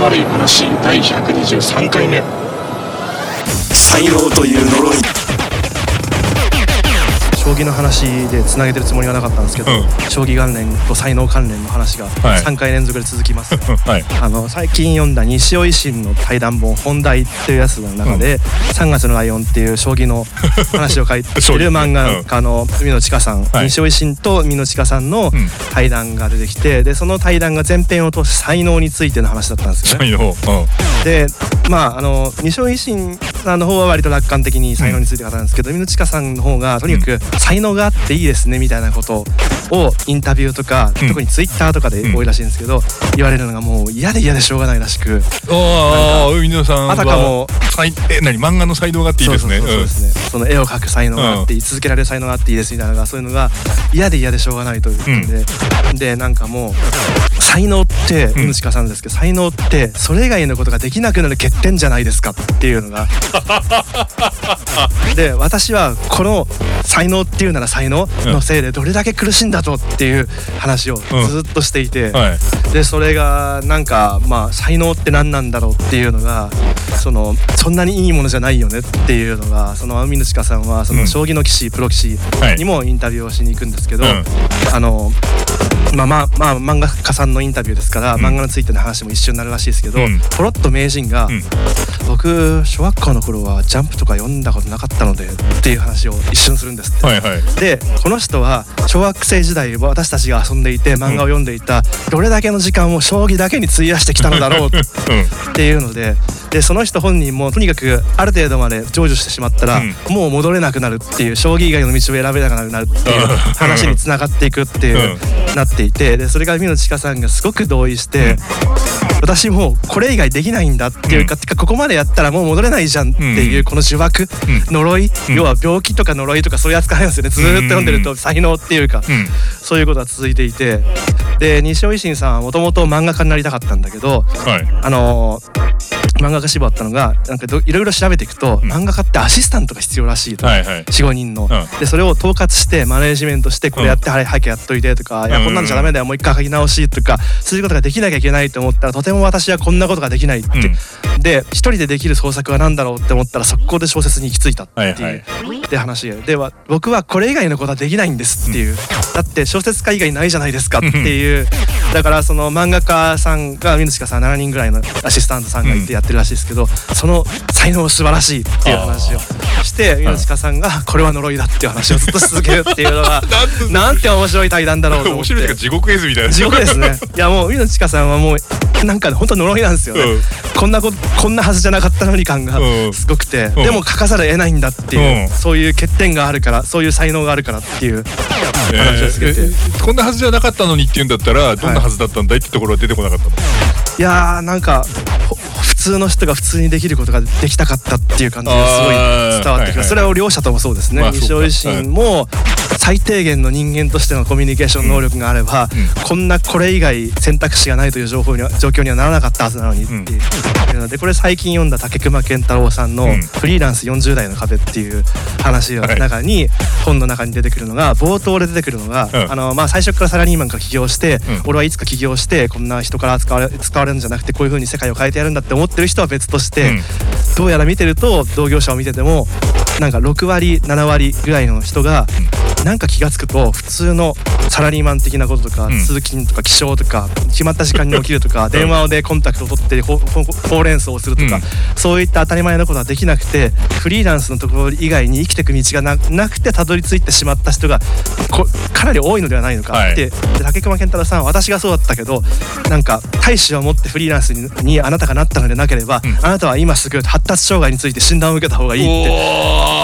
悪い話第123回目。才能という呪い。将棋の話でつなげてるつもりはなかったんですけど、うん。将棋関連と才能関連の話がはい。3回連続で続きます、はい。あの最近読んだ西尾維新の対談本「本題」っていうやつの中で「3月のライオン」っていう将棋の話を書いてる漫画家の海野千佳さん、はい。西尾維新と海野千佳さんのん。対談が出てきてでその対談が前編を通して才能についての話だったんですよね。でまああの西尾維新さんの方は割と楽観的に才能について語るんですけど、海野千佳さんの方がとにかく才能があっていいですねみたいなことをインタビューとか、うん。特にツイッターとかで多いらしいんですけど、言われるのがもう嫌で嫌でしょうがないらしく。ああ海野さんはあたかも才え何漫画の才能があっていいですね。その絵を描く才能があっていい、続けられる才能があっていいですみたいなのがそういうのが嫌で嫌でしょうがないということで、でなんかもう才能ってん。海鹿さんですけど才能ってそれ以外のことができなくなる欠点じゃないですかっていうのが。で私はこの才能っていうなら才能のせいでどれだけ苦しいんだとっていう話をずっとしていて、はい。でそれがなんかまあ才能って何なんだろうっていうのがそのそんなにいいものじゃないよねっていうのがその海野鹿さんはそのうん。将棋の棋士プロ棋はい士にもインタビューをしに行くんですけど、うん。あのまあまあまあ漫画家さんのインタビューですから、漫画についての話も一緒になるらしいですけど、ポロッと名人が、僕小学校の頃はジャンプとか読んだことなかったのでっていう話を一瞬するんですって。はいはいでこの人は小学生時代私たちが遊んでいて漫画を読んでいたどれだけの時間を将棋だけに費やしてきたのだろうっていうのででその人本人もとにかくある程度まで成就してしまったら、もう戻れなくなるっていう将棋以外の道を選べなくなるっていう話につながっていくっていう、なっていてでそれが海野千佳さんがすごく同意して。私もうこれ以外できないんだっていうか,、てかここまでやったらもう戻れないじゃんっていううん。この呪縛、うん。呪い、うん。要は病気とか呪いとかそういう扱いなんですよね。ずーっと読んでると才能っていうか、うん。そういうことが続いていてで西尾維新さんはもともと漫画家になりたかったんだけどはい。あのー漫画家志望だったのがなんかどいろいろ調べていくと、うん。漫画家ってアシスタントが必要らしいと。はいはい。45人の、うん。でそれを統括してマネージメントしてこれやって、はい背景やっといてとか、いやこんなんじゃダメだよもう一回書き直しとかそういうことができなきゃいけないと思ったらとても私はこんなことができないって、で一人でできる創作は何だろうって思ったら速攻で小説に行き着いたっていう、はいで話がでは僕はこれ以外のことはできないんですっていう、だって小説家以外ないじゃないですかっていう。だからその漫画家さんが水鹿さん7人ぐらいのアシスタントさんがいてやってるらしいですけど、その才能素晴らしいっていう話をして水鹿さんがこれは呪いだっていう話をずっと続けるっていうのが なんて面白い対談だろうと思って。面白いというか地獄絵図みたいな。地獄ですね。いやもう水野千佳さんはもうなんか本当呪いなんですよね、うん。こんなことこんなはずじゃなかったのに感がうん。すごくて、ん。でも書かざるを得ないんだっていう、うん。そういう欠点があるからそういう才能があるからっていう話をつけて、えーこんなはずじゃなかったのにって言うんだったらどんなはずだったんだいってところは出てこなかったの？いやーなんかほ普通の人が普通にできることができたかったっていう感じがすごい伝わってきあー。はいはいそれは両者ともそうですね、まあ西尾維新も最低限の人間としてのコミュニケーション能力があれば、こんなこれ以外選択肢がないという情報には状況にはならなかったはずなのにっていう,、のでこれ最近読んだ竹熊健太郎さんのうん「フリーランス40代の壁」っていう話のはい。中に、本の中に出てくるのが冒頭で出てくるのが、うん。あのまあ、最初からサラリーマンから起業して、うん。俺はいつか起業してこんな人から使われ使われるんじゃなくてこういう風に世界を変えてやるんだって思ってる人は別として、うん。どうやら見てると同業者を見ててもなんか6割7割ぐらいの人が、なんか気が付くと普通のサラリーマン的なこととか、ん。通勤とか起床とか決まった時間に起きるとか、電話でコンタクトを取ってほほほうれん草をするとか、うん。そういった当たり前のことはできなくてフリーランスのところ以外に生きていく道がななくてたどり着いてしまった人がこかなり多いのではないのか、はい。でで竹熊健太郎さんは私がそうだったけどなんか大志を持ってフリーランスににあなたがなったのでなければ、あなたは今すぐ発達障害について診断を受けた方がいいって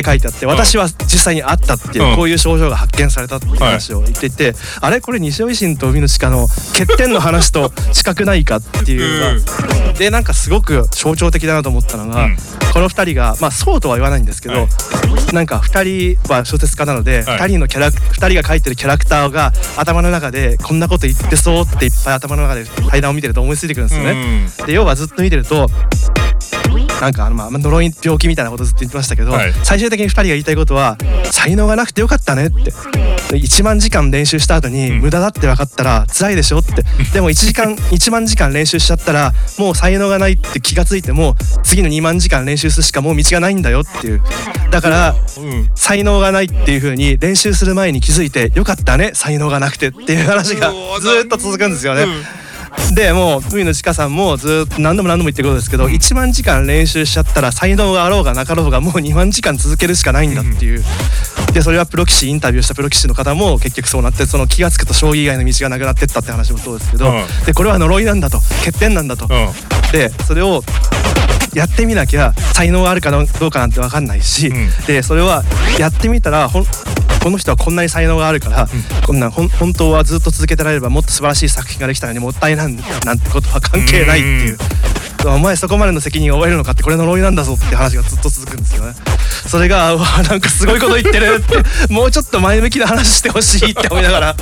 って書いてあって私は実際にあったっていう、うん。こういう症状が発見されたっていう話を言ってい。て、あれこれ西尾維新と海の鹿の欠点の話と近くないかっていうのが、でなんかすごく象徴的だなと思ったのが、うん。この2人がまあそうとは言わないんですけど、はい。なんか2人は小説家なので、はい。2人のキャラ2人が書いてるキャラクターが頭の中でこんなこと言ってそうっていっぱい頭の中で対談を見てると思いついてくるんですよね。で要はずっと見てるとなんかあのまあ呪い病気みたいなことずっと言ってましたけど、はい。最終的に2人が言いたいことは才能がなくてよかったねって。1万時間練習した後にうん。無駄だって分かったら辛いでしょって。でも1時間 1万時間練習しちゃったらもう才能がないって気がついても次の2万時間練習するしかもう道がないんだよっていう。だからうん。才能がないっていう風に練習する前に気づいてよかったね才能がなくてっていう話がずーっと続くんですよね。うんでもう海野千佳さんもずーっと何度も何度も言ってることですけど、1万時間練習しちゃったら才能があろうがなかろうがもう2万時間続けるしかないんだっていう。でそれはプロ棋士インタビューしたプロ棋士の方も結局そうなってその気が付くと将棋以外の道がなくなってったって話もそうですけど、うん。でこれは呪いなんだと。欠点なんだと、うん。でそれをやってみなきゃ才能があるかどうかなんて分かんないし、うん。でそれはやってみたらほんこの人はこんなに才能があるから、こんな本当はずっと続けてられればもっと素晴らしい作品ができたのにもったいないなんてことは関係ないっていう。お前そこまでの責任を負えるのかってこれ呪いなんだぞって話がずっと続くんですよね。それがうわなんかすごいこと言ってるってもうちょっと前向きな話してほしいって思いながら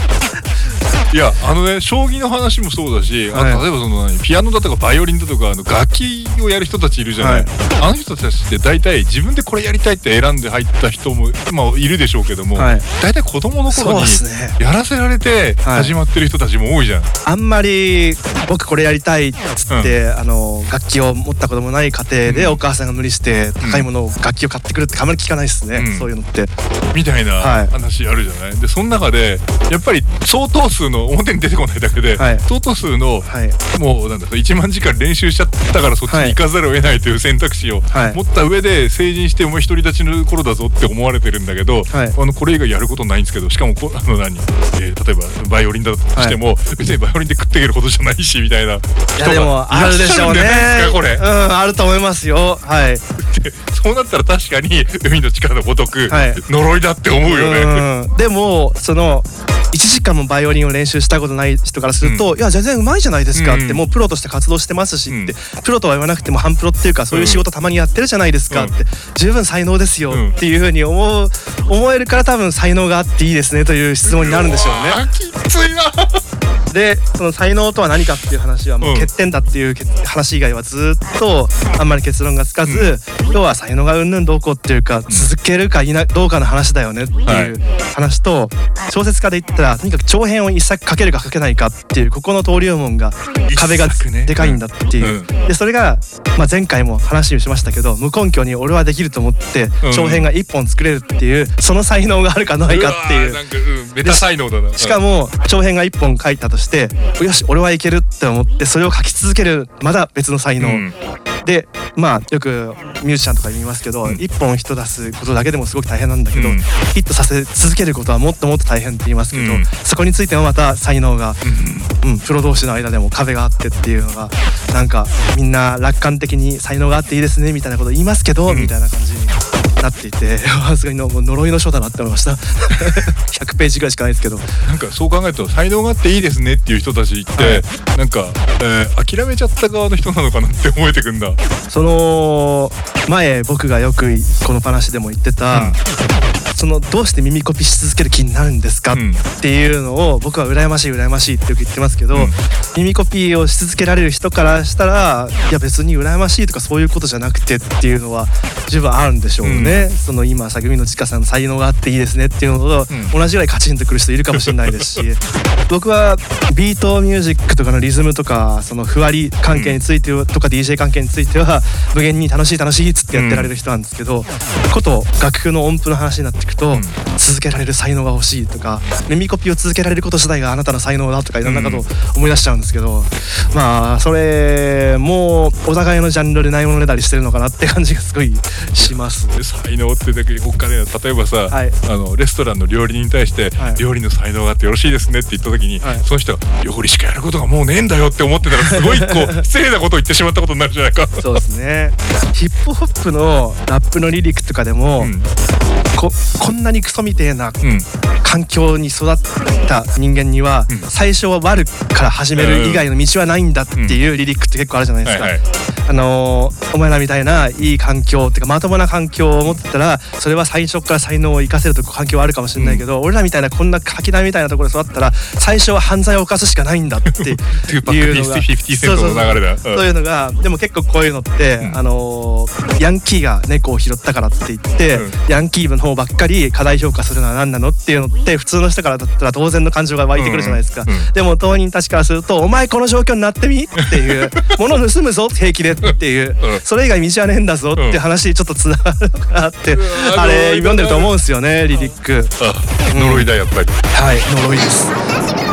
いやあのね将棋の話もそうだし、あはい。例えばその何ピアノだとかバイオリンだとかあの楽器をやる人たちいるじゃない、はい。あの人たちって大体自分でこれやりたいって選んで入った人も、まあ、いるでしょうけども、はい。大体子供の頃にやらせられてはい。始まってる人たちも多いじゃん。あんまり僕これやりたいっつって、あの楽器を持ったこともない家庭でうん。お母さんが無理して高いものを楽器を買ってくるってあんまり聞かないですね、うん。そういうのって。みたいなはい。話あるじゃない、でその中でやっぱり相当数の表に出てこないだけで、はい。相当数のはい。もうなんだ1万時間練習しちゃったからそっちに行かざるを得ないという選択肢をはい。持った上で成人してお前独り立ちの頃だぞって思われてるんだけど、はい。あのこれ以外やることないんですけどしかもこ あの何、えー例えばバイオリンだとしても、別にバイオリンで食っていけることじゃないしみたいない人がやでもあるでしょうね。いらっしゃるんじゃないですかこれ。う。んあると思いますよ。はい。でそうなったら確かに海の力のごとく、はい。呪いだって思うよね。うん。でもその1時間もバイオリンを練習したことない人からすると、いや全然うまいじゃないですかって、うん。もうプロとして活動してますしって、うん。プロとは言わなくても半プロっていうかそういう仕事たまにやってるじゃないですかって、十分才能ですようんっていうふうに思う思えるから多分才能があっていいですねという質問になるんでしょうね。あーきついな。でその才能とは何かっていう話はもううん。欠点だっていうけ話以外はずっとあんまり結論がつかず、要は才能がうんぬんどうこうっていうか続けるかいなどうかの話だよねっていう話と小説家で言ったらとにかく長編を一作書けるか書けないかっていうここの登竜門が壁がでかいんだっていう、うん。でそれが、まあ、前回も話しましたけど無根拠に俺はできると思ってうん。長編が一本作れるっていうその才能があるかないかっていう。わーなんか、うん、メタ才能だな。しかも長編が1本書いたとしてよし俺はいけるって思ってそれを書き続けるまだ別の才能、うん。でまあよくミュージシャンとか言いますけど、うん。1本人出すことだけでもすごく大変なんだけど、うん。ヒットさせ続けることはもっともっと大変って言いますけど、うん。そこについてもまた才能が、うん、プロ同士の間でも壁があってっていうのがなんかみんな楽観的に才能があっていいですねみたいなこと言いますけど、うん。みたいな感じ。になっていて さすがにの呪いの書だなって思いました。100ページぐらいしかないですけど。なんかそう考えると才能があっていいですねっていう人たちって、はい。なんか、えー諦めちゃった側の人なのかなって思えてくんだ。その前僕がよくこの話でも言ってた、そのどうして耳コピし続ける気になるんですかっうん。ていうのを僕は羨ましい羨ましいってよく言ってますけど、うん。耳コピーをし続けられる人からしたらいや別に羨ましいとかそういうことじゃなくてっていうのは十分あるんでしょうね、その今さぐみのちかさんの才能があっていいですねっていうのとうん。同じぐらいカチンとくる人いるかもしれないですし 僕はビートミュージックとかのリズムとかその譜割り関係についてはとか DJ 関係については無限に楽しい楽しいっつってやってられる人なんですけど、こと楽譜の音符の話になっていくと、ん。続けられる才能が欲しいとか耳コピーを続けられること自体があなたの才能だとかいろんなことを思い出しちゃうんですけど、まあそれもうお互いのジャンルでないものねだりしてるのかなって感じがすごいします。で才能ってだけお金例えばさ、はい。あのレストランの料理人に対して、はい。料理の才能があってよろしいですねって言った時に、はい。その人が料理しかやることがもうねえんだよって思ってたらすごいこう 失礼なことを言ってしまったことになるじゃないか。そうですね。ヒップホップのラップのリリックとかでも、うんここんなにクソみてえなうん。環境に育った人間には、うん。最初は悪から始める以外の道はないんだっていうリリックって結構あるじゃないですか。はいはい。あのーお前らみたいないい環境っていうかまともな環境を持ってたらそれは最初から才能を生かせるとこ環境はあるかもしれないけど、俺らみたいなこんな書き台みたいなところで育ったら最初は犯罪を犯すしかないんだっていうのが50セントの流れだ。そう。そういうのがでも結構こういうのって、うん。あのーヤンキーが猫を拾ったからって言って、うん。ヤンキー部の方のばっかり過大評価するのは何なのっていうのって普通の人からだったら当然の感情が湧いてくるじゃないですか、うんうんでも当人たちからすると「お前この状況になってみ?」っていう「物盗むぞ平気で」っていううん。それ以外道はねえんだぞっていう話にちょっとつながるのかなってあれ読んでると思うんですよねリリック。あ呪いだやっぱり。はい呪いです